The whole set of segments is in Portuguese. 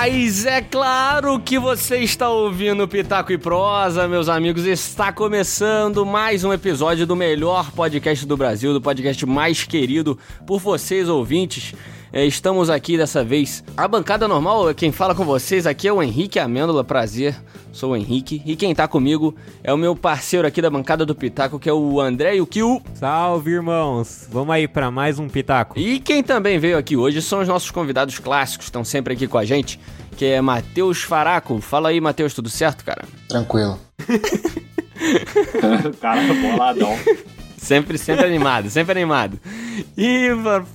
Mas é claro que você está ouvindo Pitaco e Prosa, meus amigos. Está começando mais um episódio do melhor podcast do Brasil, do podcast mais querido por vocês, ouvintes. É, estamos aqui dessa vez. A bancada normal, quem fala com vocês aqui é o Henrique Amêndola, prazer. Sou o Henrique. E quem tá comigo é o meu parceiro aqui da bancada do Pitaco, que é o André e o Kiu. Salve, irmãos! Vamos aí para mais um Pitaco. E quem também veio aqui hoje são os nossos convidados clássicos, estão sempre aqui com a gente, que é Matheus Faraco. Fala aí, Matheus, tudo certo, cara? Tranquilo. cara, boladão. Sempre, sempre animado, sempre animado. E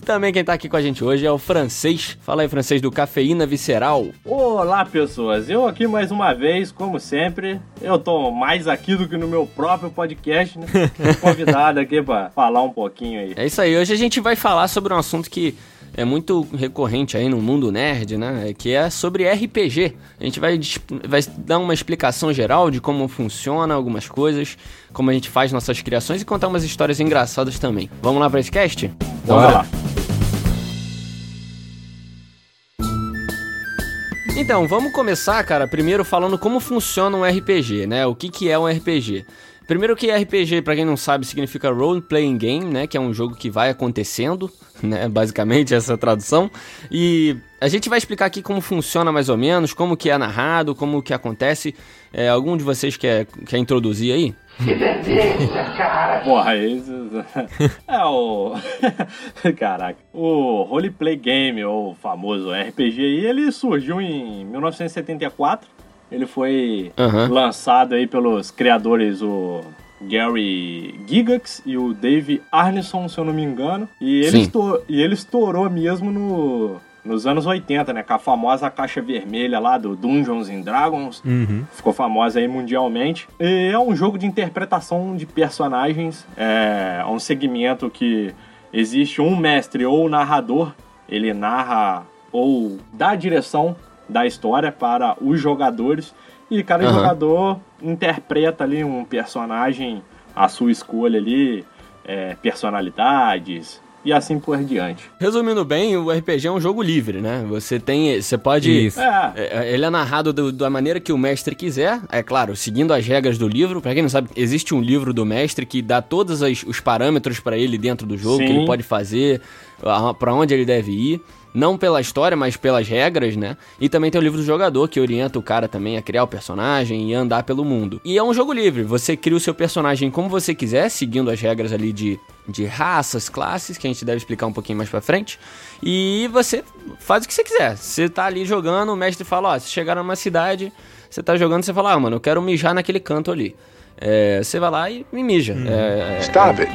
também quem tá aqui com a gente hoje é o francês. Fala aí, francês, do Cafeína Visceral. Olá, pessoas. Eu aqui mais uma vez, como sempre. Eu tô mais aqui do que no meu próprio podcast, né? Convidado aqui pra falar um pouquinho aí. É isso aí. Hoje a gente vai falar sobre um assunto que é muito recorrente aí no mundo nerd, né? Que é sobre RPG. A gente vai, vai dar uma explicação geral de como funciona algumas coisas, como a gente faz nossas criações e contar umas histórias engraçadas também. Vamos lá para esse cast? Bora lá. Então, vamos começar, cara, primeiro falando como funciona um RPG, né? O que, que é um RPG? Primeiro que RPG, para quem não sabe, significa Role Playing Game, né? Que é um jogo que vai acontecendo, né? Basicamente essa tradução. E a gente vai explicar aqui como funciona mais ou menos, como que é narrado, como que acontece. É, algum de vocês quer, quer introduzir aí? Que delícia, cara! Porra, isso... É o... Caraca. O Roleplay Game, ou famoso RPG aí, ele surgiu em 1974 ele foi uhum. lançado aí pelos criadores o Gary Gigax e o Dave Arneson, se eu não me engano. E ele, estourou, e ele estourou mesmo no, nos anos 80, né? Com a famosa caixa vermelha lá do Dungeons and Dragons. Uhum. Ficou famosa aí mundialmente. E é um jogo de interpretação de personagens. É um segmento que existe um mestre ou narrador. Ele narra ou dá direção da história para os jogadores e cada uhum. jogador interpreta ali um personagem à sua escolha ali, é, personalidades e assim por diante. Resumindo bem, o RPG é um jogo livre, né? Você tem, você pode, é. é. ele é narrado do, da maneira que o mestre quiser, é claro, seguindo as regras do livro. Para quem não sabe, existe um livro do mestre que dá todos as, os parâmetros para ele dentro do jogo, Sim. que ele pode fazer, para onde ele deve ir. Não pela história, mas pelas regras, né? E também tem o livro do jogador, que orienta o cara também a criar o personagem e andar pelo mundo. E é um jogo livre, você cria o seu personagem como você quiser, seguindo as regras ali de, de raças, classes, que a gente deve explicar um pouquinho mais pra frente. E você faz o que você quiser. Você tá ali jogando, o mestre fala, ó, se chegar numa cidade, você tá jogando, você fala, ah, mano, eu quero mijar naquele canto ali. É, você vai lá e me mija. Hum. É, Stop it.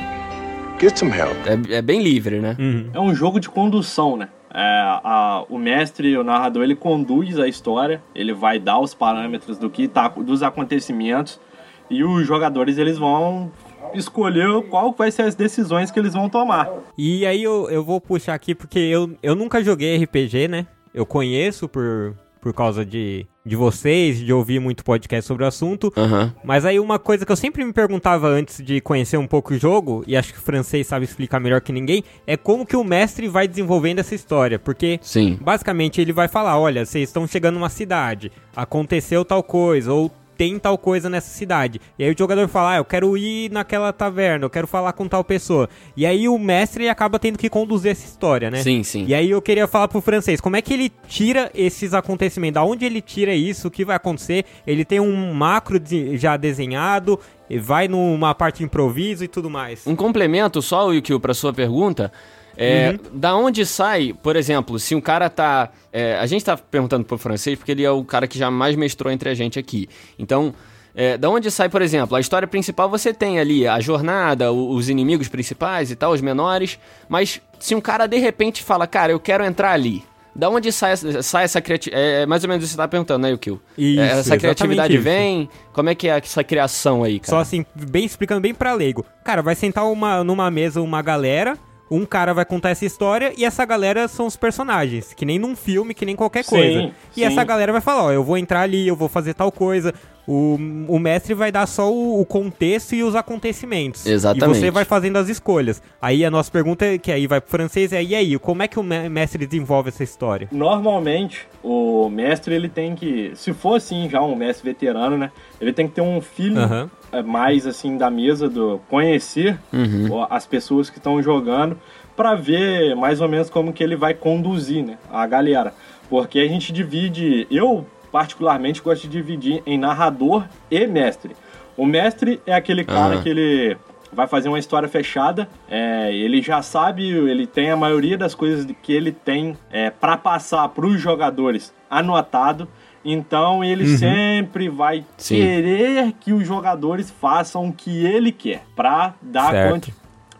Get some help. É, é bem livre, né? Uhum. É um jogo de condução, né? É, a, o mestre, o narrador, ele conduz a história, ele vai dar os parâmetros do que tá, dos acontecimentos e os jogadores eles vão escolher qual vai ser as decisões que eles vão tomar. E aí eu, eu vou puxar aqui porque eu, eu nunca joguei RPG, né? Eu conheço por, por causa de, de vocês, de ouvir muito podcast sobre o assunto. Uhum. Mas aí uma coisa que eu sempre me perguntava antes de conhecer um pouco o jogo, e acho que o francês sabe explicar melhor que ninguém, é como que o mestre vai desenvolvendo essa história. Porque, Sim. basicamente, ele vai falar, olha, vocês estão chegando numa cidade, aconteceu tal coisa, ou tem tal coisa nessa cidade. E aí o jogador fala, ah, eu quero ir naquela taverna, eu quero falar com tal pessoa. E aí o mestre acaba tendo que conduzir essa história, né? Sim, sim. E aí eu queria falar pro francês, como é que ele tira esses acontecimentos? Da onde ele tira isso? O que vai acontecer? Ele tem um macro já desenhado, vai numa parte de improviso e tudo mais. Um complemento só, Wikio, pra sua pergunta. É, uhum. Da onde sai, por exemplo, se um cara tá. É, a gente tá perguntando pro francês porque ele é o cara que já mais mestrou entre a gente aqui. Então, é, da onde sai, por exemplo, a história principal você tem ali a jornada, os inimigos principais e tal, os menores. Mas se um cara de repente fala, cara, eu quero entrar ali. Da onde sai, sai essa criatividade? É, é mais ou menos isso que você tá perguntando, né, Yukio? Isso, é, essa criatividade isso. vem? Como é que é essa criação aí, cara? Só assim, bem explicando bem pra leigo. Cara, vai sentar uma, numa mesa uma galera um cara vai contar essa história e essa galera são os personagens, que nem num filme, que nem qualquer coisa. Sim, e sim. essa galera vai falar, ó, eu vou entrar ali, eu vou fazer tal coisa. o, o mestre vai dar só o, o, contexto e os acontecimentos. Exatamente. E você vai fazendo as escolhas. Aí a nossa pergunta, é, que aí vai pro francês, é e aí, como é que o mestre desenvolve essa história? Normalmente, o mestre, ele tem que, se for assim já um mestre veterano, né, ele tem que ter um filho uhum. mais assim da mesa, do conhecer uhum. as pessoas que estão jogando, para ver mais ou menos como que ele vai conduzir, né, a galera. Porque a gente divide, eu particularmente gosto de dividir em narrador e mestre. O mestre é aquele cara uhum. que ele vai fazer uma história fechada, é, ele já sabe, ele tem a maioria das coisas que ele tem é, para passar para os jogadores anotado. Então ele uhum. sempre vai Sim. querer que os jogadores façam o que ele quer para dar,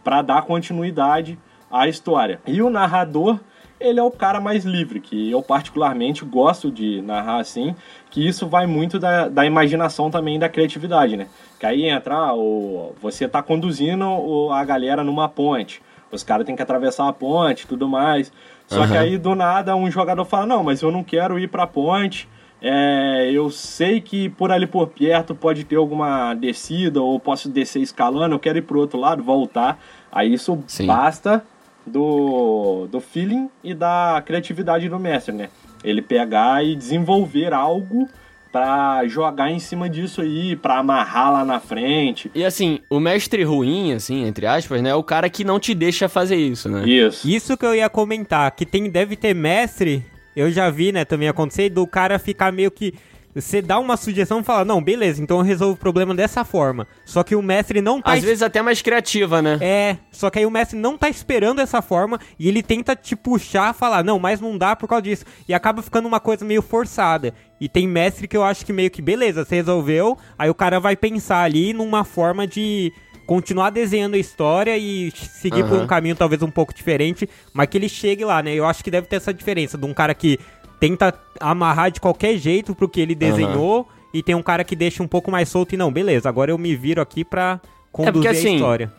para dar continuidade à história. E o narrador ele é o cara mais livre, que eu particularmente gosto de narrar assim, que isso vai muito da, da imaginação também da criatividade, né? Que aí entra, o, você tá conduzindo o, a galera numa ponte, os caras têm que atravessar a ponte tudo mais. Só uhum. que aí do nada um jogador fala: Não, mas eu não quero ir pra ponte. É, eu sei que por ali por perto pode ter alguma descida ou posso descer escalando, eu quero ir pro outro lado, voltar. Aí isso Sim. basta do, do feeling e da criatividade do mestre, né? Ele pegar e desenvolver algo para jogar em cima disso aí, para amarrar lá na frente. E assim, o mestre ruim, assim, entre aspas, né, é o cara que não te deixa fazer isso, né? Isso. Isso que eu ia comentar, que tem deve ter mestre, eu já vi, né, também acontecer do cara ficar meio que você dá uma sugestão e fala, não, beleza, então eu resolvo o problema dessa forma. Só que o mestre não tá. Às es... vezes até mais criativa, né? É, só que aí o mestre não tá esperando essa forma e ele tenta te puxar, falar, não, mas não dá por causa disso. E acaba ficando uma coisa meio forçada. E tem mestre que eu acho que meio que, beleza, você resolveu, aí o cara vai pensar ali numa forma de continuar desenhando a história e seguir uhum. por um caminho talvez um pouco diferente, mas que ele chegue lá, né? Eu acho que deve ter essa diferença de um cara que tenta amarrar de qualquer jeito pro que ele desenhou. Uhum. E tem um cara que deixa um pouco mais solto e não, beleza, agora eu me viro aqui pra conduzir é porque, assim, a história.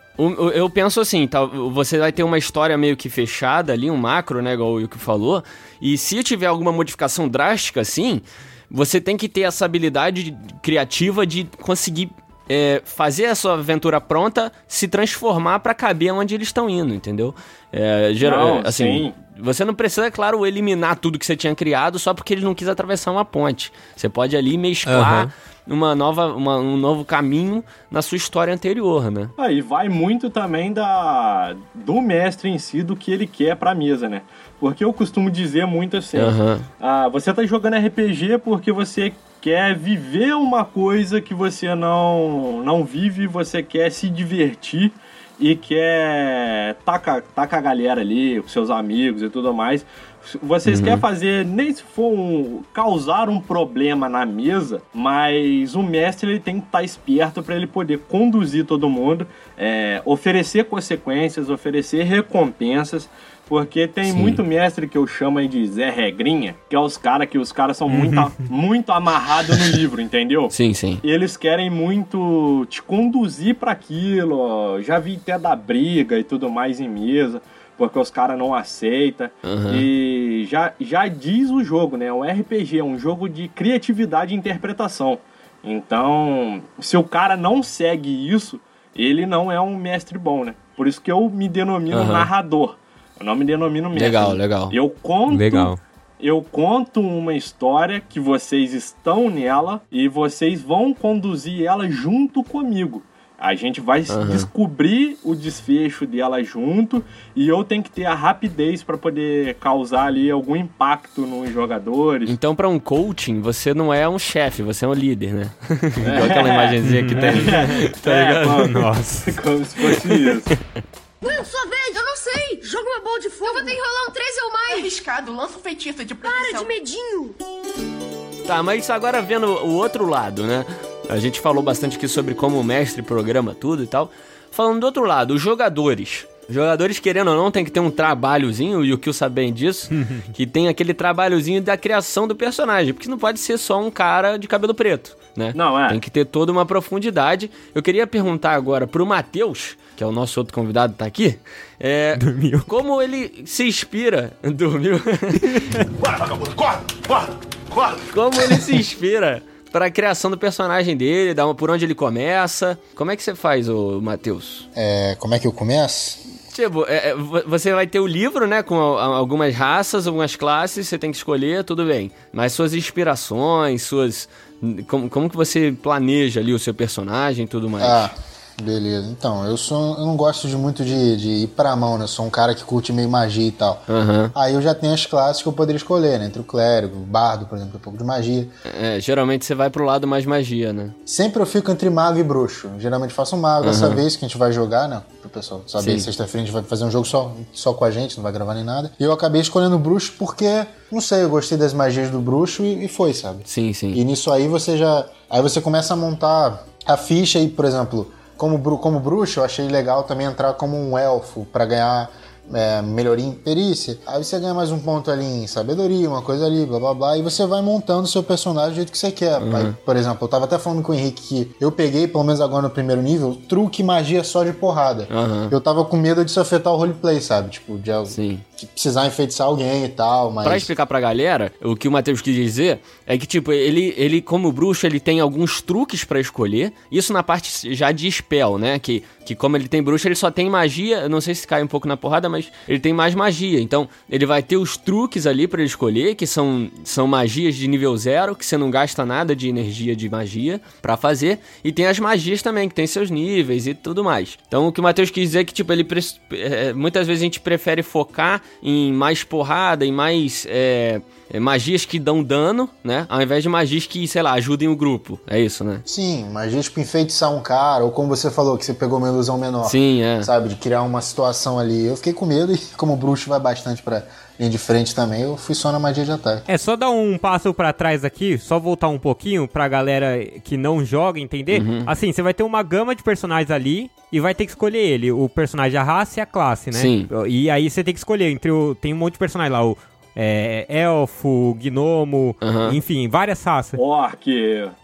Eu penso assim, tá, você vai ter uma história meio que fechada ali, um macro, né, igual o Yuki falou, e se tiver alguma modificação drástica assim, você tem que ter essa habilidade criativa de conseguir é, fazer a sua aventura pronta se transformar para caber onde eles estão indo, entendeu? É, geral, não, assim, sim. você não precisa, é claro, eliminar tudo que você tinha criado só porque ele não quis atravessar uma ponte. Você pode ali mesclar uhum. uma nova, uma, um novo caminho na sua história anterior, né? Aí ah, vai muito também da do mestre em si, do que ele quer pra mesa, né? Porque eu costumo dizer muito assim: uhum. ah, você tá jogando RPG porque você quer viver uma coisa que você não, não vive, você quer se divertir e quer tacar tá com a galera ali, com seus amigos e tudo mais. Vocês uhum. querem fazer, nem se for um, causar um problema na mesa, mas o mestre ele tem que estar tá esperto para ele poder conduzir todo mundo, é, oferecer consequências, oferecer recompensas porque tem Sim. muito mestre que eu chamo aí de Zé Regrinha, que é os caras que os caras são muito, uhum. muito amarrados no livro, entendeu? Sim, sim. E eles querem muito te conduzir para aquilo, ó. já vi até da briga e tudo mais em mesa porque os caras não aceitam. Uhum. E já, já diz o jogo, né? O RPG é um jogo de criatividade e interpretação. Então, se o cara não segue isso, ele não é um mestre bom, né? Por isso que eu me denomino uhum. narrador. Eu não me denomino mestre. Legal, legal. Eu conto. Legal. Eu conto uma história que vocês estão nela e vocês vão conduzir ela junto comigo. A gente vai uhum. descobrir o desfecho dela junto e eu tenho que ter a rapidez para poder causar ali algum impacto nos jogadores. Então, para um coaching, você não é um chefe, você é um líder, né? É. Igual aquela imagenzinha que tem. tá é, como, Nossa. Como se fosse isso. Will, sua vez! Eu não sei! Joga uma bola de fogo! Eu vou ter que rolar um 13 ou mais! É arriscado, lança um feitiço de proteção. Para de medinho! Tá, mas agora vendo o outro lado, né? A gente falou bastante aqui sobre como o mestre programa tudo e tal. Falando do outro lado, os jogadores. Jogadores, querendo ou não, tem que ter um trabalhozinho, e o Kill sabe bem disso, que tem aquele trabalhozinho da criação do personagem, porque não pode ser só um cara de cabelo preto, né? Não, é. Tem que ter toda uma profundidade. Eu queria perguntar agora pro Matheus, que é o nosso outro convidado, tá aqui. É, Dormiu. Como ele se inspira. Dormiu. Bora, vagabundo, corre, corre, corre. Como ele se inspira pra criação do personagem dele, por onde ele começa. Como é que você faz, o Matheus? É, como é que eu começo? Tipo, é, é você vai ter o livro, né, com algumas raças, algumas classes, você tem que escolher, tudo bem. Mas suas inspirações, suas... Como, como que você planeja ali o seu personagem e tudo mais? Ah, Beleza, então, eu sou. Eu não gosto de muito de, de ir pra mão, né? Eu sou um cara que curte meio magia e tal. Uhum. Aí eu já tenho as classes que eu poderia escolher, né? Entre o clérigo, o bardo, por exemplo, um pouco de magia. É, geralmente você vai pro lado mais magia, né? Sempre eu fico entre mago e bruxo. Geralmente faço um mago. Uhum. Dessa vez que a gente vai jogar, né? Pro pessoal saber, sexta-feira a gente vai fazer um jogo só, só com a gente, não vai gravar nem nada. E eu acabei escolhendo o bruxo porque, não sei, eu gostei das magias do bruxo e, e foi, sabe? Sim, sim. E nisso aí você já. Aí você começa a montar a ficha e, por exemplo como, como bruxo, eu achei legal também entrar como um elfo para ganhar é, melhoria em perícia. Aí você ganha mais um ponto ali em sabedoria, uma coisa ali, blá blá blá. E você vai montando o seu personagem do jeito que você quer. Uhum. Aí, por exemplo, eu tava até falando com o Henrique que eu peguei, pelo menos agora no primeiro nível, truque magia só de porrada. Uhum. Eu tava com medo de isso afetar o roleplay, sabe? Tipo, de, Sim. precisar enfeitiçar alguém e tal. Mas... Pra explicar pra galera, o que o Matheus quis dizer é que, tipo, ele, ele como bruxo, ele tem alguns truques para escolher. Isso na parte já de spell, né? Que, que como ele tem bruxo, ele só tem magia. Eu não sei se cai um pouco na porrada, mas ele tem mais magia. Então, ele vai ter os truques ali para ele escolher, que são, são magias de nível zero, que você não gasta nada de energia de magia para fazer. E tem as magias também, que tem seus níveis e tudo mais. Então, o que o Matheus quis dizer é que, tipo, ele é, muitas vezes a gente prefere focar em mais porrada, em mais. É, magias que dão dano, né? Ao invés de magias que, sei lá, ajudem o grupo. É isso, né? Sim, magias tipo enfeitiçar um cara, ou como você falou, que você pegou uma ilusão menor. Sim, é. Sabe, de criar uma situação ali. Eu fiquei com medo e, como o bruxo vai bastante pra linha de frente também, eu fui só na magia de ataque. É só dar um passo para trás aqui, só voltar um pouquinho pra galera que não joga entender. Uhum. Assim, você vai ter uma gama de personagens ali e vai ter que escolher ele, o personagem, a raça e a classe, né? Sim. E aí você tem que escolher entre o. Tem um monte de personagens lá, o é, elfo, gnomo, uhum. enfim, várias raças. Orc.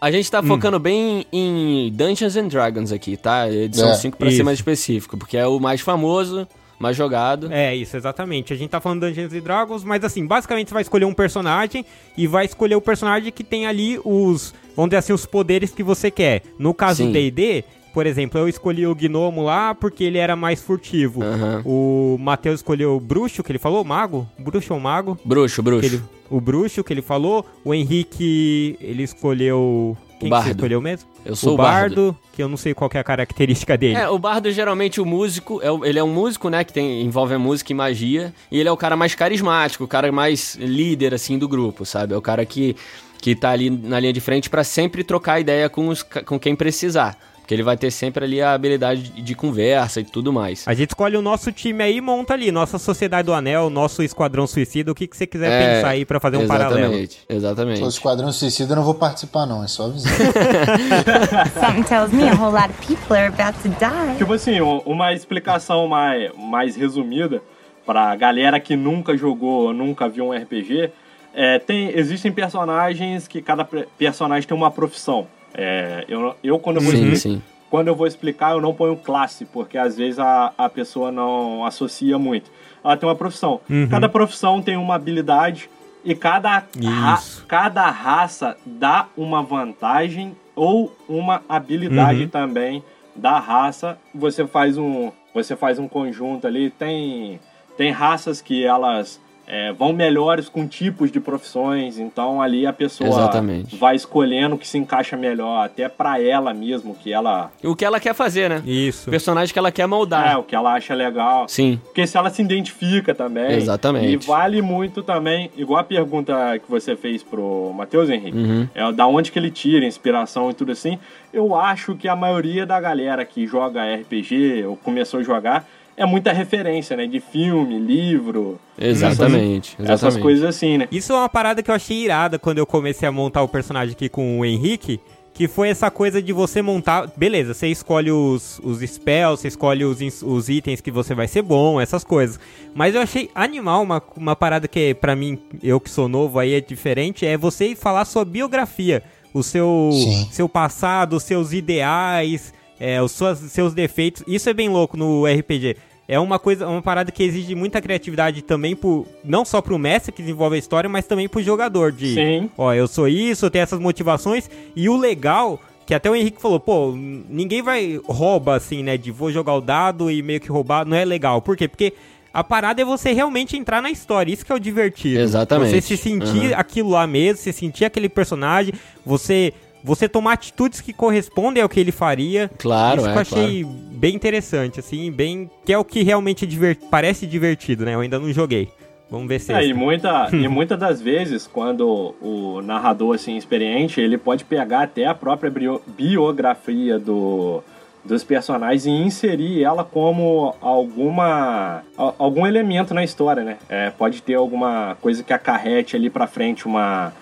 A gente tá hum. focando bem em Dungeons and Dragons aqui, tá? Edição é, 5 pra isso. ser mais específico, porque é o mais famoso mais jogado. É, isso, exatamente. A gente tá falando Dungeons and Dragons, mas assim, basicamente você vai escolher um personagem e vai escolher o personagem que tem ali os, vamos dizer assim, os poderes que você quer. No caso do D&D, por exemplo, eu escolhi o Gnomo lá porque ele era mais furtivo. Uhum. O Matheus escolheu o Bruxo, que ele falou, Mago? Bruxo ou Mago? Bruxo, Bruxo. Ele, o Bruxo, que ele falou. O Henrique, ele escolheu... Quem o Bardo. Que você escolheu mesmo? Eu sou o Bardo, Bardo, que eu não sei qual é a característica dele. É, o Bardo geralmente o músico, é, ele é um músico, né, que tem, envolve a música e magia, e ele é o cara mais carismático, o cara mais líder, assim, do grupo, sabe? É o cara que, que tá ali na linha de frente para sempre trocar ideia com, os, com quem precisar. Porque ele vai ter sempre ali a habilidade de conversa e tudo mais. A gente escolhe o nosso time aí e monta ali, nossa Sociedade do Anel, nosso Esquadrão Suicida, o que, que você quiser é, pensar aí para fazer um exatamente, paralelo. Exatamente. O Esquadrão Suicida eu não vou participar não, é só avisar. Something tells me a whole lot of people are about to die. Tipo assim, uma explicação mais, mais resumida pra galera que nunca jogou, nunca viu um RPG, é, tem, existem personagens que cada personagem tem uma profissão. É, eu, eu, quando eu vou sim, sim. quando eu vou explicar, eu não ponho classe, porque às vezes a, a pessoa não associa muito. Ela tem uma profissão. Uhum. Cada profissão tem uma habilidade e cada, ra, cada raça dá uma vantagem ou uma habilidade uhum. também da raça. Você faz um você faz um conjunto ali, tem tem raças que elas é, vão melhores com tipos de profissões, então ali a pessoa Exatamente. vai escolhendo o que se encaixa melhor, até para ela mesmo, que ela. O que ela quer fazer, né? Isso. O personagem que ela quer moldar. É, o que ela acha legal. Sim. Porque se ela se identifica também. Exatamente. E vale muito também, igual a pergunta que você fez pro Matheus Henrique, uhum. é da onde que ele tira inspiração e tudo assim. Eu acho que a maioria da galera que joga RPG ou começou a jogar é muita referência, né? De filme, livro. Exatamente, essas, exatamente. Essas coisas assim, né? Isso é uma parada que eu achei irada quando eu comecei a montar o personagem aqui com o Henrique. Que foi essa coisa de você montar. Beleza, você escolhe os, os spells, você escolhe os, os itens que você vai ser bom, essas coisas. Mas eu achei animal uma, uma parada que, para mim, eu que sou novo aí é diferente, é você falar sua biografia. O seu, seu passado, os seus ideais, é, os suas, seus defeitos. Isso é bem louco no RPG. É uma coisa, uma parada que exige muita criatividade também pro, não só pro mestre que desenvolve a história, mas também pro jogador de, Sim. ó, eu sou isso, eu tenho essas motivações e o legal que até o Henrique falou, pô, ninguém vai rouba assim, né, de vou jogar o dado e meio que roubar, não é legal. Por quê? Porque a parada é você realmente entrar na história, isso que é o divertido. Exatamente. Você se sentir uhum. aquilo lá mesmo, você sentir aquele personagem, você você tomar atitudes que correspondem ao que ele faria. Claro, Isso é, que eu achei claro. bem interessante, assim, bem. Que é o que realmente divert... parece divertido, né? Eu ainda não joguei. Vamos ver se é. é e, muita, e muitas das vezes, quando o narrador, assim, experiente, ele pode pegar até a própria biografia do, dos personagens e inserir ela como alguma algum elemento na história, né? É, pode ter alguma coisa que acarrete ali pra frente uma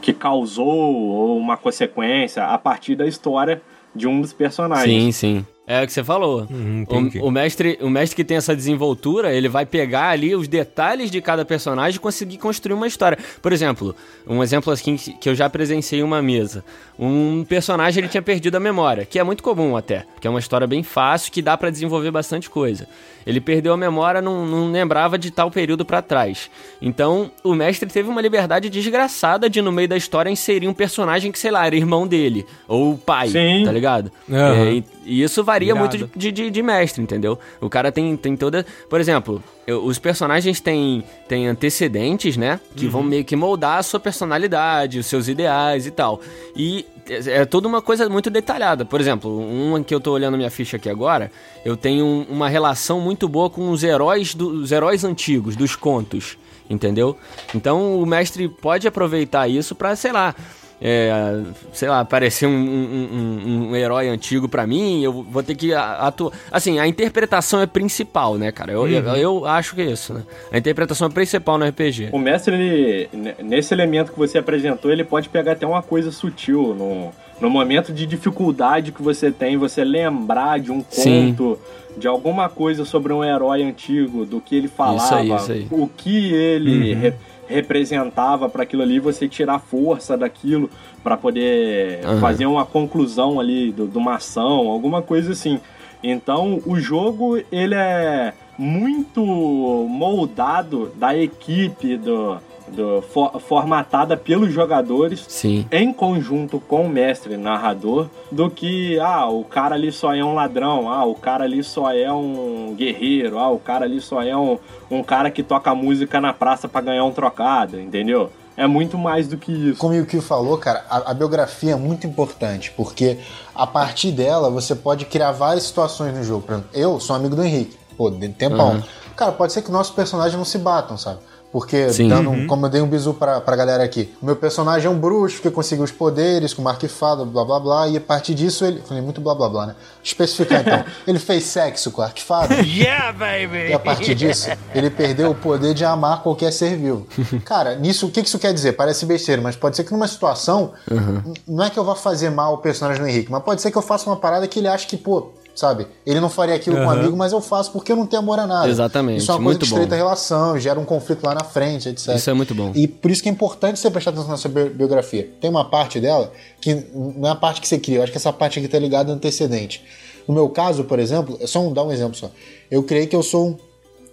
que causou uma consequência a partir da história de um dos personagens. Sim, sim. É o que você falou. Hum, o, o, mestre, o mestre que tem essa desenvoltura, ele vai pegar ali os detalhes de cada personagem e conseguir construir uma história. Por exemplo, um exemplo assim que eu já presenciei em uma mesa. Um personagem ele tinha perdido a memória, que é muito comum até, porque é uma história bem fácil que dá para desenvolver bastante coisa. Ele perdeu a memória, não, não lembrava de tal período para trás. Então, o mestre teve uma liberdade desgraçada de no meio da história inserir um personagem que, sei lá, era irmão dele ou pai, Sim. tá ligado? Uhum. É, e, e isso varia muito de, de, de, mestre, entendeu? O cara tem, tem toda. Por exemplo, eu, os personagens têm, têm antecedentes, né? Que uhum. vão meio que moldar a sua personalidade, os seus ideais e tal. E é, é toda uma coisa muito detalhada. Por exemplo, um que eu tô olhando minha ficha aqui agora, eu tenho uma relação muito boa com os heróis dos heróis antigos, dos contos, entendeu? Então o mestre pode aproveitar isso para, sei lá, é, sei lá, aparecer um, um, um, um herói antigo para mim, eu vou ter que atuar. Assim, a interpretação é principal, né, cara? Eu, uhum. eu, eu, acho que é isso, né? A interpretação é principal no RPG. O mestre, ele, nesse elemento que você apresentou, ele pode pegar até uma coisa sutil no, no momento de dificuldade que você tem, você lembrar de um conto. Sim de alguma coisa sobre um herói antigo, do que ele falava, isso aí, isso aí. o que ele uhum representava para aquilo ali, você tirar força daquilo para poder uhum. fazer uma conclusão ali de uma ação, alguma coisa assim. Então, o jogo ele é muito moldado da equipe do do, for, formatada pelos jogadores Sim. em conjunto com o mestre narrador do que ah o cara ali só é um ladrão ah o cara ali só é um guerreiro ah o cara ali só é um, um cara que toca música na praça para ganhar um trocado entendeu é muito mais do que isso. Como o que falou, cara, a, a, biografia é muito importante, porque a partir dela você pode criar várias situações no jogo. Por exemplo, eu sou amigo do Henrique, pô, de tempão. Uhum. Cara, pode ser que nossos personagens não se batam, sabe? Porque, dando, uhum. como eu dei um bisu pra, pra galera aqui, o meu personagem é um bruxo que conseguiu os poderes com marca e fada, blá blá blá, e a partir disso ele. Falei muito blá blá blá, né? Especificar então. ele fez sexo com a arquifada. yeah, baby! E a partir disso, ele perdeu o poder de amar qualquer ser vivo. Cara, nisso, o que isso quer dizer? Parece besteira, mas pode ser que numa situação, uhum. não é que eu vá fazer mal o personagem do Henrique, mas pode ser que eu faça uma parada que ele acha que, pô, sabe? Ele não faria aquilo uhum. com um amigo, mas eu faço porque eu não tenho amor a nada. Exatamente. Isso é uma coisa muito que estreita relação, gera um conflito lá na frente, etc. Isso é muito bom. E por isso que é importante você prestar atenção na sua biografia. Tem uma parte dela que não é a parte que você cria, eu acho que essa parte aqui tá ligada ao antecedente. No meu caso, por exemplo, é só um, dar um exemplo só. Eu creio que eu sou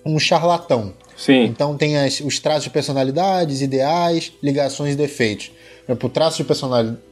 um, um charlatão. Sim. Então tem as, os traços de personalidades, ideais, ligações e defeitos por traço de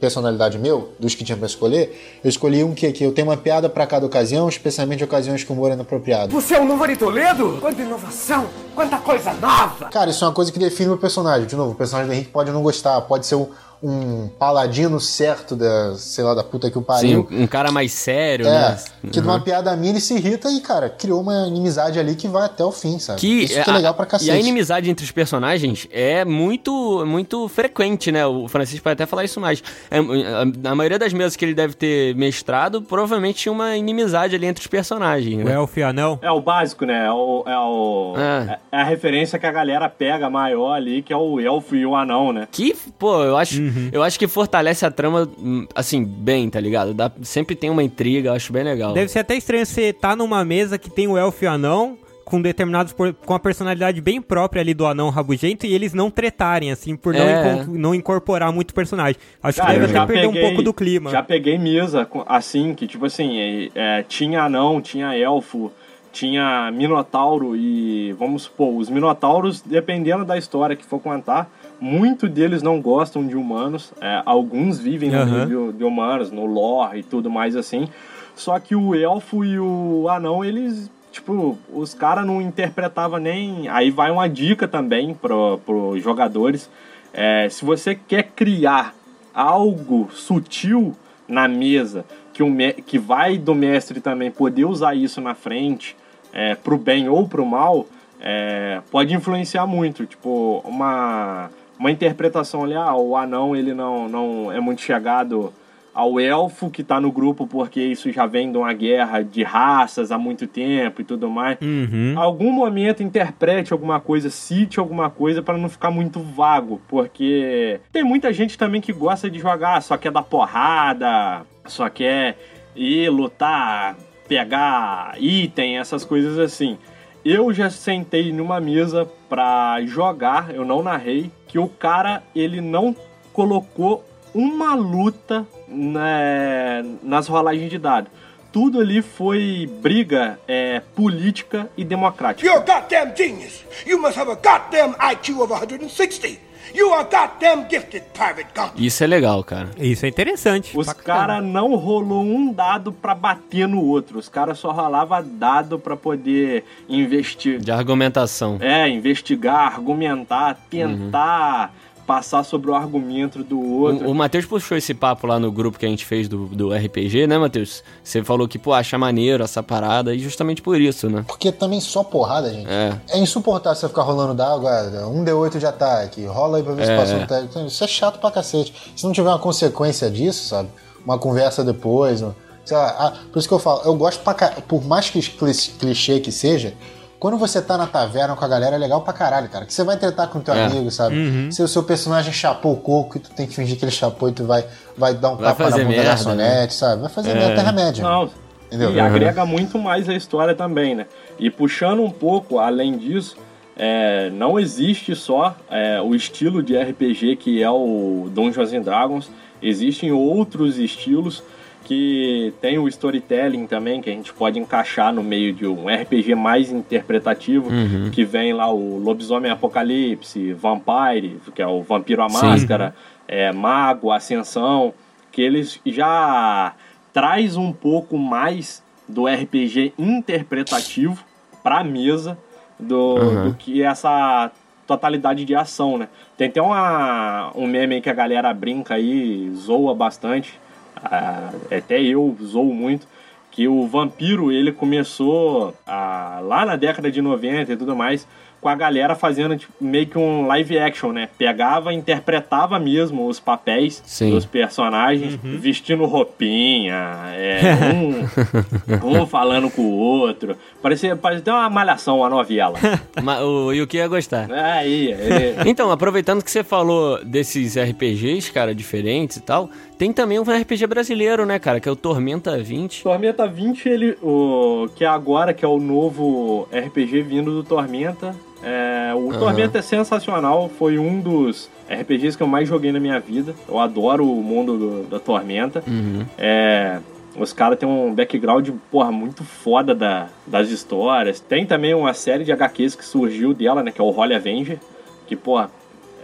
personalidade meu, dos que tinha para escolher, eu escolhi um que, que eu tenho uma piada para cada ocasião, especialmente ocasiões que o humor é inapropriado. Você é um novo Toledo? Quanta inovação! Quanta coisa nova! Cara, isso é uma coisa que define o meu personagem. De novo, o personagem do Henrique pode não gostar, pode ser um um paladino certo da, sei lá, da puta que o pariu. Sim, um cara mais sério, é, né? Que uhum. de uma piada minha ele se irrita e, cara, criou uma inimizade ali que vai até o fim, sabe? Que, Isso que é legal pra cacete. E a inimizade entre os personagens é muito, muito frequente, né? O Francisco pode até falar isso mais. É, a, a, maioria das mesas que ele deve ter mestrado, provavelmente tinha uma inimizade ali entre os personagens, né? O elfo e anão? É o básico, né? É, o, é, o, é. é a referência que a galera pega maior ali, que é o elfo e o anão, né? Que, pô, eu acho... Uhum. Uhum. Eu acho que fortalece a trama, hum, assim, bem, tá ligado? Dá, sempre tem uma intriga, eu acho bem legal. Deve ser até estranho você tá numa mesa que tem o elfo e o anão, com determinados com a personalidade bem própria ali do anão rabugento e eles não tretarem assim por é. não, não incorporar muito personagem. Acho Cara, que deve até perder peguei, um pouco do clima. Já peguei mesa assim que tipo assim é, é, tinha anão, tinha elfo, tinha Minotauro e, vamos supor, os Minotauros, dependendo da história que for contar, muito deles não gostam de humanos. É, alguns vivem no nível de humanos, no lore e tudo mais assim. Só que o elfo e o anão, eles tipo, os caras não interpretavam nem. Aí vai uma dica também para os jogadores. É, se você quer criar algo sutil na mesa, que, o que vai do mestre também poder usar isso na frente, é, pro bem ou pro mal, é, pode influenciar muito. Tipo, uma, uma interpretação ali, ah, o anão ele não, não é muito chegado ao elfo que tá no grupo porque isso já vem de uma guerra de raças há muito tempo e tudo mais. Uhum. Algum momento interprete alguma coisa, cite alguma coisa para não ficar muito vago, porque tem muita gente também que gosta de jogar, só quer dar porrada, só quer ir lutar, pegar item, essas coisas assim. Eu já sentei numa mesa pra jogar, eu não narrei, que o cara ele não colocou uma luta né, nas rolagens de dado. Tudo ali foi briga é, política e democrática. You're a goddamn genius! You must have a goddamn IQ of 160! You are goddamn gifted, Private Gump. Isso é legal, cara. Isso é interessante. Os caras não rolou um dado para bater no outro. Os caras só rolava dado para poder investir. De argumentação. É, investigar, argumentar, tentar. Uhum passar sobre o argumento do outro. O, o Matheus puxou esse papo lá no grupo que a gente fez do, do RPG, né, Matheus? Você falou que, pô, acha maneiro essa parada, e justamente por isso, né? Porque também só porrada, gente. É, é insuportável você ficar rolando d'água, um D8 de ataque, rola aí pra ver é. se passou um técnico. Isso é chato pra cacete. Se não tiver uma consequência disso, sabe? Uma conversa depois, sei lá. Ah, por isso que eu falo, eu gosto pra Por mais que clichê que seja, quando você tá na taverna com a galera, é legal pra caralho, cara. Que você vai tentar com teu é. amigo, sabe? Uhum. Se o seu personagem chapou o coco e tu tem que fingir que ele chapou e tu vai, vai dar um vai tapa na bunda merda, da garçonete, né? sabe? Vai fazer é. merda Terra-média. Não, Entendeu? E uhum. agrega muito mais a história também, né? E puxando um pouco, além disso, é, não existe só é, o estilo de RPG que é o Dungeons and Dragons, existem outros estilos que tem o storytelling também, que a gente pode encaixar no meio de um RPG mais interpretativo, uhum. que vem lá o Lobisomem Apocalipse, Vampire, que é o Vampiro à Máscara, é, Mago, Ascensão, que eles já traz um pouco mais do RPG interpretativo para a mesa do, uhum. do que essa totalidade de ação, né? Tem até uma, um meme que a galera brinca aí, zoa bastante, até eu zoo muito, que o Vampiro ele começou lá na década de 90 e tudo mais com a galera fazendo tipo, meio que um live action, né? Pegava, interpretava mesmo os papéis Sim. dos personagens, uhum. vestindo roupinha, é, um, um, falando com o outro. Parecia, parecia até uma malhação, uma novela. o Yuki ia gostar. É, ia, ia. Então, aproveitando que você falou desses RPGs, cara, diferentes e tal, tem também um RPG brasileiro, né, cara, que é o Tormenta 20. Tormenta 20, ele, o, que é agora, que é o novo RPG vindo do Tormenta. É, o uhum. Tormenta é sensacional, foi um dos RPGs que eu mais joguei na minha vida. Eu adoro o mundo do, da Tormenta. Uhum. É, os caras têm um background, porra, muito foda da, das histórias. Tem também uma série de HQs que surgiu dela, né, que é o Holy Avenger, que, porra,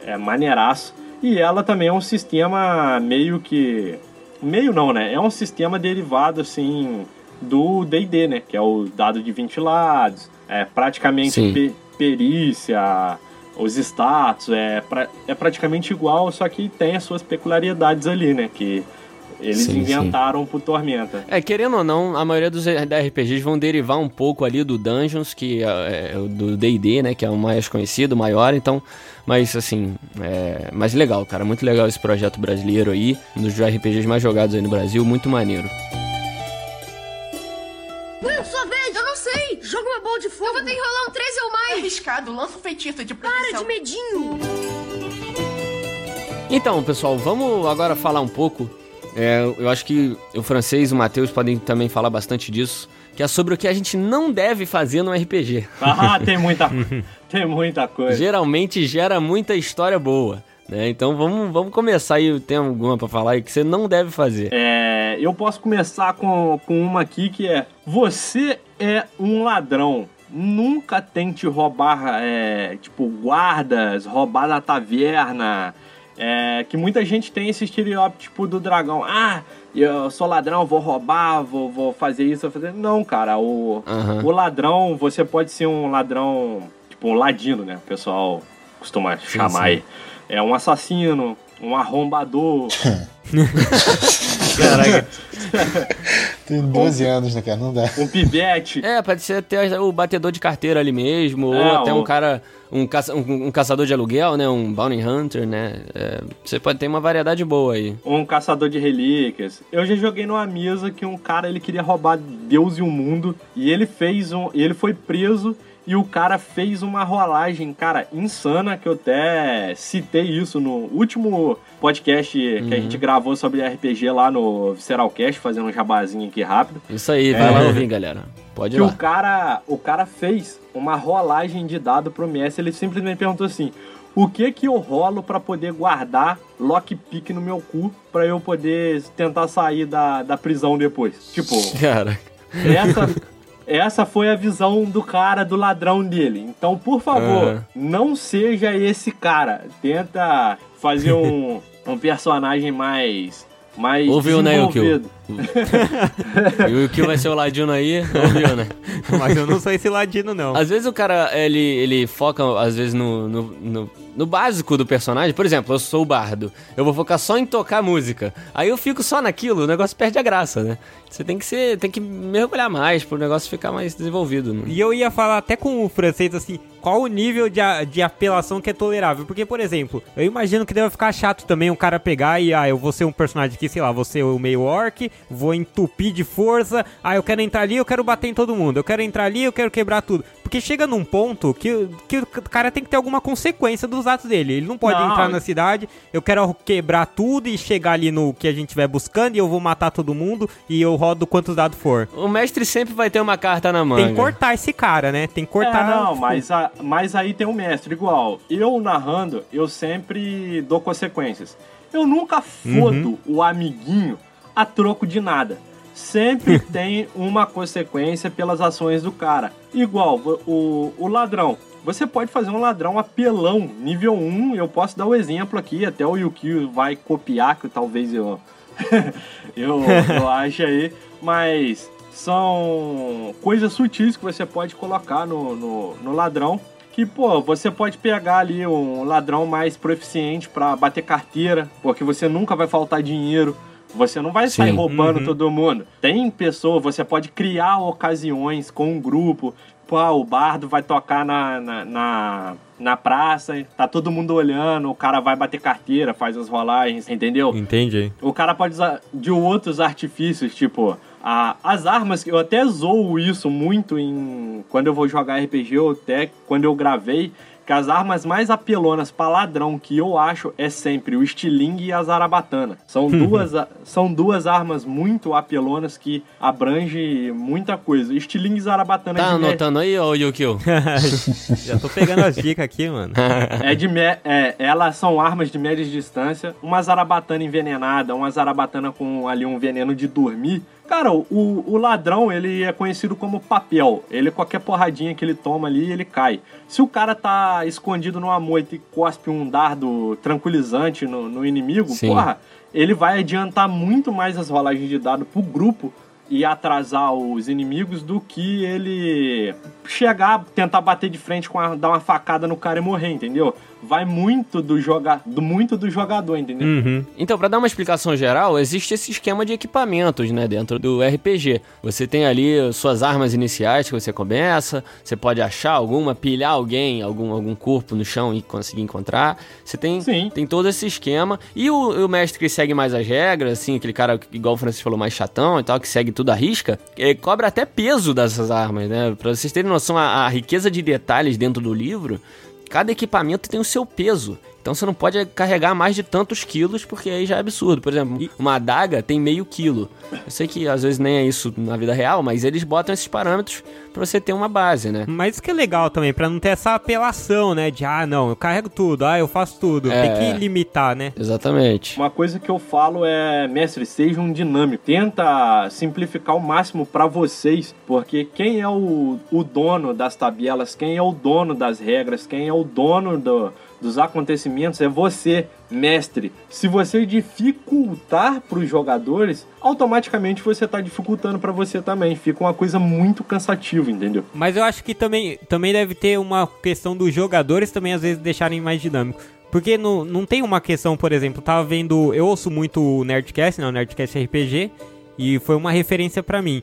é maneiraço. E ela também é um sistema meio que. Meio não, né? É um sistema derivado, assim, do DD, né? Que é o dado de 20 lados, é praticamente perícia, os status, é, pra, é praticamente igual, só que tem as suas peculiaridades ali, né? Que eles sim, inventaram sim. pro Tormenta. É, querendo ou não, a maioria dos RPGs vão derivar um pouco ali do Dungeons, que é, é do D&D, né, que é o mais conhecido, o maior, então, mas assim, é, mas legal, cara, muito legal esse projeto brasileiro aí, um dos RPGs mais jogados aí no Brasil, muito maneiro. Will, sua vez, eu não sei, joga uma bola de fogo. Eu vou ter que rolar um 13 ou mais. É arriscado, lança um feitiço de proteção. Para de medinho. Então, pessoal, vamos agora falar um pouco é, eu acho que o francês e o Matheus podem também falar bastante disso, que é sobre o que a gente não deve fazer no RPG. Ah, tem muita, tem muita coisa. Geralmente gera muita história boa. Né? Então vamos, vamos começar aí. Tem alguma para falar aí que você não deve fazer? É, eu posso começar com, com uma aqui que é: você é um ladrão, nunca tente roubar, é, tipo, guardas, roubar da taverna. É, que muita gente tem esse estereótipo tipo, do dragão. Ah, eu sou ladrão, vou roubar, vou, vou fazer isso, vou fazer. Não, cara, o, uhum. o ladrão, você pode ser um ladrão, tipo, um ladino, né? O pessoal costuma sim, chamar sim. aí. É um assassino, um arrombador. Caraca. Tem 12 um, anos, né, cara? Não dá. Um pivete. É, pode ser até o batedor de carteira ali mesmo, é, ou até um cara, um, caça, um, um, caçador de aluguel, né? Um bounty hunter, né? É, você pode ter uma variedade boa aí. Um caçador de relíquias. Eu já joguei numa mesa que um cara, ele queria roubar Deus e o mundo, e ele fez um... E ele foi preso e o cara fez uma rolagem, cara, insana, que eu até citei isso no último podcast uhum. que a uhum. gente gravou sobre RPG lá no Visceralcast, fazendo um jabazinho aqui rápido. Isso aí, vai é, lá ouvir, galera. Pode ir que lá. O cara, o cara fez uma rolagem de dado pro Messi, ele simplesmente perguntou assim: o que que eu rolo para poder guardar lockpick no meu cu para eu poder tentar sair da, da prisão depois? Tipo, cara. Essa essa foi a visão do cara, do ladrão dele. Então, por favor, uhum. não seja esse cara. Tenta fazer um, um personagem mais. mais Ouviu, né, Yukio? o Yukio vai ser o ladino aí, ouviu, né? Mas eu não sou esse ladino, não. Às vezes o cara, ele, ele foca, às vezes, no, no, no no básico do personagem, por exemplo, eu sou o bardo, eu vou focar só em tocar música. Aí eu fico só naquilo, o negócio perde a graça, né? Você tem que ser, tem que mergulhar mais pro negócio ficar mais desenvolvido. Né? E eu ia falar até com o francês assim, qual o nível de, de apelação que é tolerável? Porque, por exemplo, eu imagino que deve ficar chato também um cara pegar e, ah, eu vou ser um personagem que, sei lá, vou ser o meio orc, vou entupir de força, ah, eu quero entrar ali, eu quero bater em todo mundo, eu quero entrar ali, eu quero quebrar tudo. Porque chega num ponto que, que o cara tem que ter alguma consequência dos atos dele. Ele não pode não. entrar na cidade, eu quero quebrar tudo e chegar ali no que a gente estiver buscando e eu vou matar todo mundo e eu rodo quantos dados for. O mestre sempre vai ter uma carta na mão. Tem que cortar esse cara, né? Tem que cortar. É, não, tipo... mas, a, mas aí tem um mestre igual. Eu narrando, eu sempre dou consequências. Eu nunca fodo uhum. o amiguinho a troco de nada sempre tem uma consequência pelas ações do cara. Igual o, o ladrão. Você pode fazer um ladrão apelão, nível 1. Eu posso dar o um exemplo aqui, até o Yuki vai copiar, que talvez eu, eu, eu ache aí. Mas são coisas sutis que você pode colocar no, no, no ladrão que, pô, você pode pegar ali um ladrão mais proficiente para bater carteira, porque você nunca vai faltar dinheiro. Você não vai Sim. sair roubando uhum. todo mundo. Tem pessoa, você pode criar ocasiões com um grupo. Pô, o bardo vai tocar na, na, na, na praça, tá todo mundo olhando, o cara vai bater carteira, faz as rolagens, entendeu? Entendi. O cara pode usar de outros artifícios, tipo, a, as armas, eu até zoo isso muito em quando eu vou jogar RPG, ou até quando eu gravei, que as armas mais apelonas para ladrão que eu acho é sempre o estilingue e a zarabatana. São duas, são duas armas muito apelonas que abrangem muita coisa. Estilingue e zarabatana Tá anotando aí, ô Yukio? Já tô pegando as dicas aqui, mano. é de me... é, elas são armas de média distância. Uma zarabatana envenenada, uma zarabatana com ali um veneno de dormir Cara, o, o ladrão, ele é conhecido como papel. Ele, qualquer porradinha que ele toma ali, ele cai. Se o cara tá escondido numa moita e cospe um dardo tranquilizante no, no inimigo, Sim. porra, ele vai adiantar muito mais as rolagens de dado pro grupo e atrasar os inimigos do que ele chegar, tentar bater de frente com a, dar uma facada no cara e morrer, entendeu? Vai muito do, joga, do, muito do jogador, entendeu? Uhum. Então, para dar uma explicação geral, existe esse esquema de equipamentos, né, dentro do RPG. Você tem ali suas armas iniciais que você começa, você pode achar alguma, pilhar alguém, algum, algum corpo no chão e conseguir encontrar. Você tem, Sim. tem todo esse esquema. E o, o, mestre que segue mais as regras, assim, aquele cara, igual o Francisco falou, mais chatão e tal, que segue tudo à risca, é, cobra até peso dessas armas, né? Pra vocês terem noção, a, a riqueza de detalhes dentro do livro cada equipamento tem o seu peso. Então você não pode carregar mais de tantos quilos, porque aí já é absurdo. Por exemplo, uma adaga tem meio quilo. Eu sei que às vezes nem é isso na vida real, mas eles botam esses parâmetros para você ter uma base, né? Mas isso que é legal também, para não ter essa apelação, né? De, ah, não, eu carrego tudo, ah, eu faço tudo. É, tem que limitar, né? Exatamente. Uma coisa que eu falo é, mestre, seja um dinâmico. Tenta simplificar o máximo para vocês, porque quem é o, o dono das tabelas, quem é o dono das regras, quem é o dono do dos acontecimentos é você, mestre. Se você dificultar para os jogadores, automaticamente você está dificultando para você também. Fica uma coisa muito cansativa, entendeu? Mas eu acho que também, também deve ter uma questão dos jogadores também às vezes deixarem mais dinâmico. Porque não, não tem uma questão, por exemplo, tava vendo. Eu ouço muito o Nerdcast, né? O Nerdcast RPG. E foi uma referência para mim.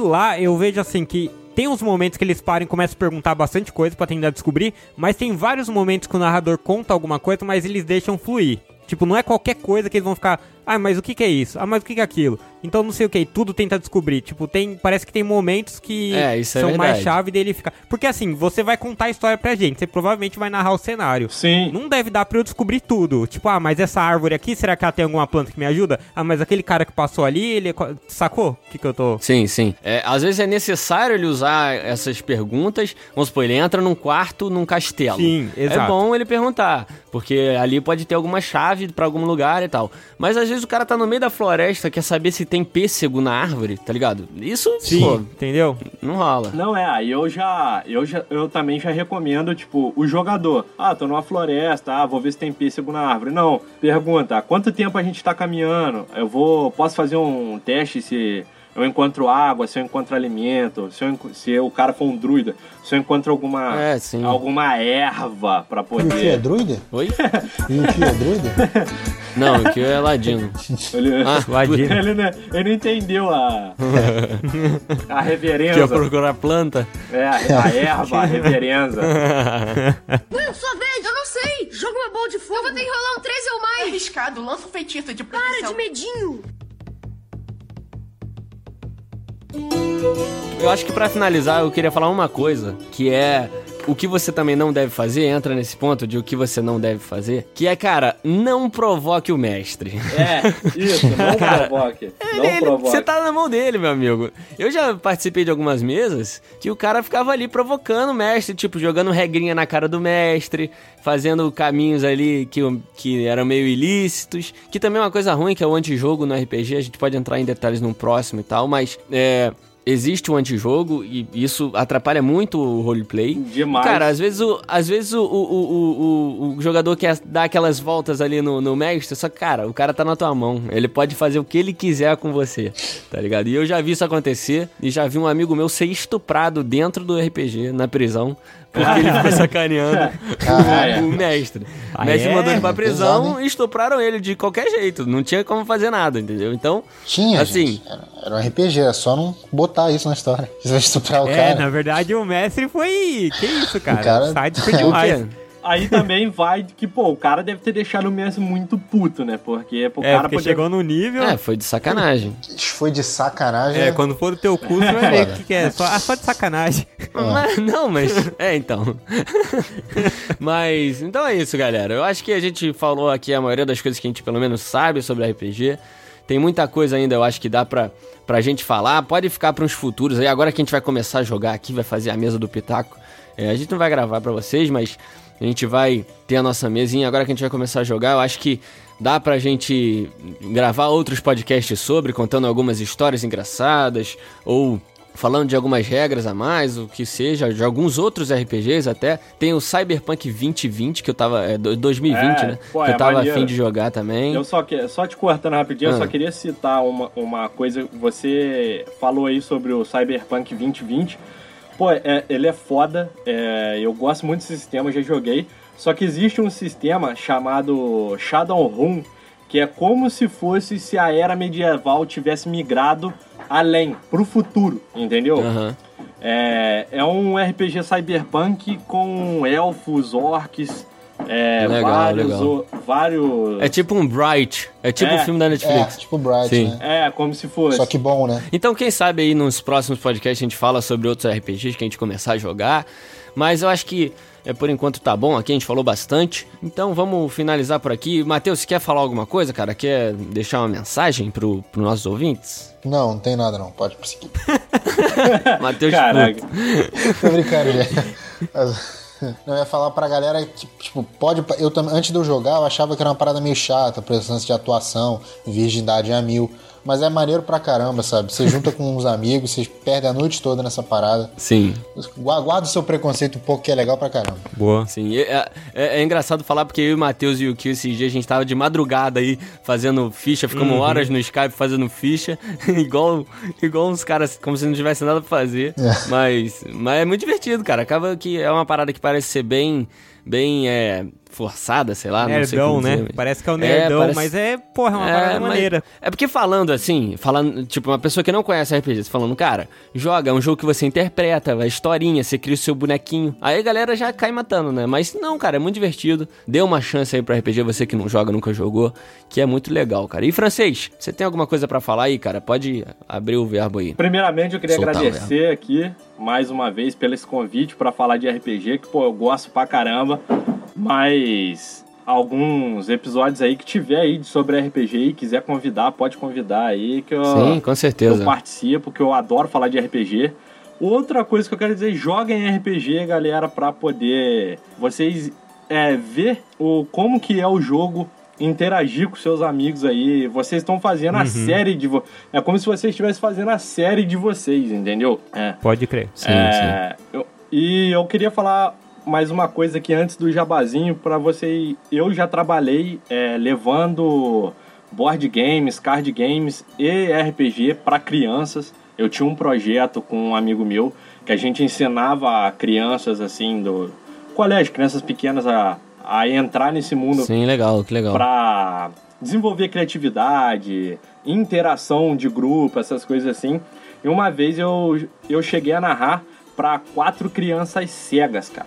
Lá eu vejo assim que tem uns momentos que eles param e começam a perguntar bastante coisa para tentar descobrir, mas tem vários momentos que o narrador conta alguma coisa, mas eles deixam fluir. Tipo, não é qualquer coisa que eles vão ficar, ah, mas o que, que é isso? Ah, mas o que, que é aquilo? Então não sei o que, tudo tenta descobrir. Tipo, tem. Parece que tem momentos que é, é são é mais chave dele ficar. Porque assim, você vai contar a história pra gente, você provavelmente vai narrar o cenário. Sim. Não deve dar pra eu descobrir tudo. Tipo, ah, mas essa árvore aqui, será que ela tem alguma planta que me ajuda? Ah, mas aquele cara que passou ali, ele. Sacou? O que, que eu tô. Sim, sim. É, às vezes é necessário ele usar essas perguntas. Vamos supor, ele entra num quarto, num castelo. Sim, exato. É bom ele perguntar. Porque ali pode ter alguma chave para algum lugar e tal. Mas às vezes o cara tá no meio da floresta, quer saber se tem pêssego na árvore, tá ligado? Isso, Sim, pô, entendeu? Não rola. Não é, aí eu já, eu já, eu também já recomendo, tipo, o jogador. Ah, tô numa floresta, ah, vou ver se tem pêssego na árvore. Não, pergunta, quanto tempo a gente tá caminhando? Eu vou, posso fazer um teste se eu encontro água, se eu encontro alimento, se, eu, se o cara for um druida, se eu encontro alguma, é, alguma erva pra poder. O que é druida? Oi? o que é druida? Não, o que é ladino. Ele, ah, ladino. Ele, não, ele não entendeu a, a reverência. Quer procurar planta? É, a erva, a reverência. Will, sua vez, eu não sei. Joga uma bola de fogo. Eu vou ter que rolar um 13 ou mais. É arriscado, lança um feitiço de proteção. Para de medinho. Eu acho que para finalizar eu queria falar uma coisa, que é o que você também não deve fazer, entra nesse ponto de o que você não deve fazer, que é, cara, não provoque o mestre. É, isso, não cara, provoque. Não ele, provoque. Você tá na mão dele, meu amigo. Eu já participei de algumas mesas que o cara ficava ali provocando o mestre, tipo, jogando regrinha na cara do mestre, fazendo caminhos ali que, que eram meio ilícitos, que também é uma coisa ruim, que é o antijogo no RPG, a gente pode entrar em detalhes no próximo e tal, mas é existe um antijogo e isso atrapalha muito o roleplay. Demais. Cara, às vezes o, às vezes o, o, o, o, jogador quer dar aquelas voltas ali no, no mestre, só que, cara, o cara tá na tua mão. Ele pode fazer o que ele quiser com você, tá ligado? E eu já vi isso acontecer e já vi um amigo meu ser estuprado dentro do RPG, na prisão, porque ele ficou sacaneando o, o mestre. O mestre é? mandou ele pra prisão e estupraram ele de qualquer jeito. Não tinha como fazer nada, entendeu? Então, tinha, assim... Gente. Era, era um RPG, é só não botar isso na história. Você vai estuprar o é, cara. É, na verdade o mestre foi... Que isso, cara? O cara... Sádico demais. Aí também vai que, pô, o cara deve ter deixado o mestre muito puto, né? Porque pro é, cara porque poder... chegou no nível. É, foi de sacanagem. Foi de sacanagem. É, quando for do teu cu, você vai ver o que, que, é. Só, ah, só de sacanagem. Mas, não, mas. É, então. mas. Então é isso, galera. Eu acho que a gente falou aqui a maioria das coisas que a gente pelo menos sabe sobre RPG. Tem muita coisa ainda, eu acho que dá pra, pra gente falar. Pode ficar para uns futuros aí. Agora que a gente vai começar a jogar aqui, vai fazer a mesa do Pitaco. É, a gente não vai gravar para vocês, mas a gente vai ter a nossa mesinha. Agora que a gente vai começar a jogar, eu acho que dá pra gente gravar outros podcasts sobre, contando algumas histórias engraçadas, ou falando de algumas regras a mais, o que seja, de alguns outros RPGs até. Tem o Cyberpunk 2020, que eu tava. É, 2020, é, né? Pô, que eu é tava afim de jogar também. Eu só, que, só te cortando rapidinho, ah. eu só ah. queria citar uma, uma coisa. Você falou aí sobre o Cyberpunk 2020. Pô, é, ele é foda. É, eu gosto muito desse sistema, já joguei. Só que existe um sistema chamado Shadowrun, que é como se fosse se a era medieval tivesse migrado além, pro futuro, entendeu? Uhum. É, é um RPG cyberpunk com elfos, orcs, é, legal, vários, legal. O, vários. É tipo um Bright. É tipo o é, um filme da Netflix. É, tipo Bright, Sim. Né? É, como se fosse. Só que bom, né? Então, quem sabe aí nos próximos podcasts a gente fala sobre outros RPGs que a gente começar a jogar. Mas eu acho que é, por enquanto tá bom aqui, a gente falou bastante. Então vamos finalizar por aqui. Matheus, quer falar alguma coisa, cara? Quer deixar uma mensagem pro, pro nossos ouvintes? Não, não tem nada não, pode prosseguir. Matheus Caraca. Tô brincando, gente. Eu ia falar pra galera que, tipo, pode. Eu, antes de eu jogar, eu achava que era uma parada meio chata, presença de atuação, virgindade a mil. Mas é maneiro pra caramba, sabe? Você junta com uns amigos, vocês perdem a noite toda nessa parada. Sim. Guarda o seu preconceito um pouco, que é legal pra caramba. Boa. Sim. É, é, é engraçado falar porque eu e o Matheus e o Kio esses dias a gente tava de madrugada aí fazendo ficha, ficamos uhum. horas no Skype fazendo ficha, igual, igual uns caras, como se não tivesse nada pra fazer. É. Mas, mas é muito divertido, cara. Acaba que é uma parada que parece ser bem bem é, forçada, sei lá. Nerdão, né? Dizer. Parece que é o nerdão, é, parece... mas é, porra, é uma é, parada maneira. É porque falando assim, falando, tipo, uma pessoa que não conhece RPG, falando, cara, joga, é um jogo que você interpreta, a historinha, você cria o seu bonequinho. Aí a galera já cai matando, né? Mas não, cara, é muito divertido. Dê uma chance aí pro RPG, você que não joga, nunca jogou, que é muito legal, cara. E francês, você tem alguma coisa para falar aí, cara? Pode abrir o verbo aí. Primeiramente, eu queria Soltar agradecer aqui mais uma vez pelo esse convite para falar de RPG, que pô, eu gosto pra caramba, mas alguns episódios aí que tiver aí sobre RPG e quiser convidar, pode convidar aí que eu Sim, com certeza. Eu participo, porque eu adoro falar de RPG. Outra coisa que eu quero dizer, joguem RPG, galera, para poder vocês é, ver o como que é o jogo interagir com seus amigos aí. Vocês estão fazendo uhum. a série de. Vo... É como se vocês estivessem fazendo a série de vocês, entendeu? É. Pode crer. Sim, é... sim. Eu... E eu queria falar mais uma coisa aqui antes do jabazinho para você. Eu já trabalhei é, levando board games, card games e RPG para crianças. Eu tinha um projeto com um amigo meu que a gente ensinava crianças assim do colégio, crianças pequenas a a entrar nesse mundo. Sim, legal, que legal. Pra desenvolver criatividade, interação de grupo, essas coisas assim. E uma vez eu, eu cheguei a narrar para quatro crianças cegas, cara.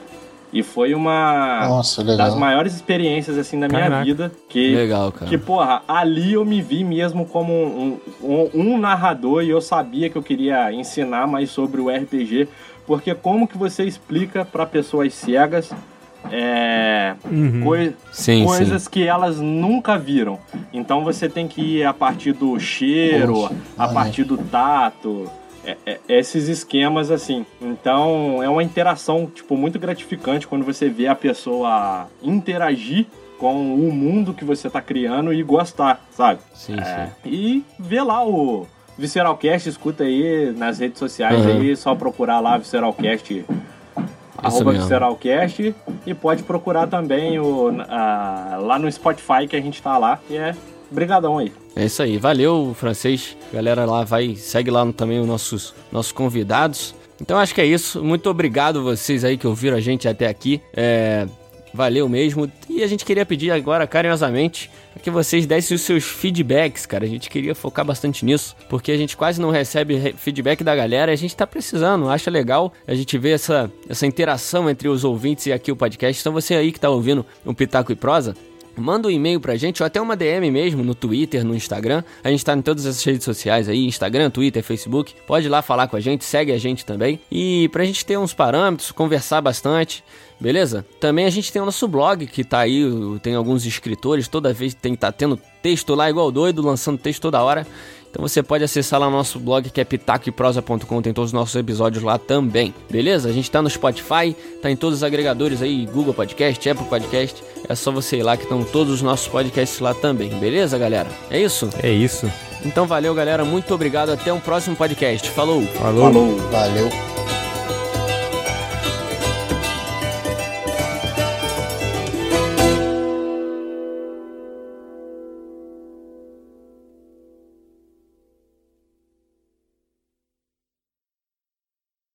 E foi uma Nossa, das maiores experiências assim da minha vida. Que, legal, cara. Que, porra, ali eu me vi mesmo como um, um, um narrador e eu sabia que eu queria ensinar mais sobre o RPG. Porque como que você explica para pessoas cegas é, uhum. coi sim, coisas sim. que elas nunca viram. Então você tem que ir a partir do cheiro, Poxa, a partir do tato. É, é, esses esquemas assim. Então é uma interação tipo muito gratificante quando você vê a pessoa interagir com o mundo que você está criando e gostar, sabe? Sim, é, sim. E ver lá o Visceralcast, escuta aí nas redes sociais uhum. aí, só procurar lá Visceralcast arroba Visceralcast e pode procurar também o, a, lá no Spotify que a gente tá lá, e é brigadão aí. É isso aí, valeu francês, galera lá vai, segue lá também os nossos, nossos convidados. Então acho que é isso, muito obrigado vocês aí que ouviram a gente até aqui, é, valeu mesmo. E a gente queria pedir agora carinhosamente que vocês dessem os seus feedbacks, cara. A gente queria focar bastante nisso, porque a gente quase não recebe feedback da galera. A gente tá precisando, acha legal a gente ver essa, essa interação entre os ouvintes e aqui o podcast. Então você aí que tá ouvindo um Pitaco e Prosa, Manda um e-mail pra gente, ou até uma DM mesmo, no Twitter, no Instagram. A gente tá em todas as redes sociais aí, Instagram, Twitter, Facebook. Pode ir lá falar com a gente, segue a gente também. E pra gente ter uns parâmetros, conversar bastante beleza? Também a gente tem o nosso blog que tá aí, tem alguns escritores, toda vez tem tá tendo texto lá igual doido, lançando texto toda hora. Então você pode acessar lá o nosso blog que é pitacoeprosa.com, tem todos os nossos episódios lá também, beleza? A gente tá no Spotify, tá em todos os agregadores aí, Google Podcast, Apple Podcast. É só você ir lá que estão todos os nossos podcasts lá também, beleza, galera? É isso? É isso. Então valeu, galera. Muito obrigado. Até um próximo podcast. Falou. Falou. Falou. Valeu.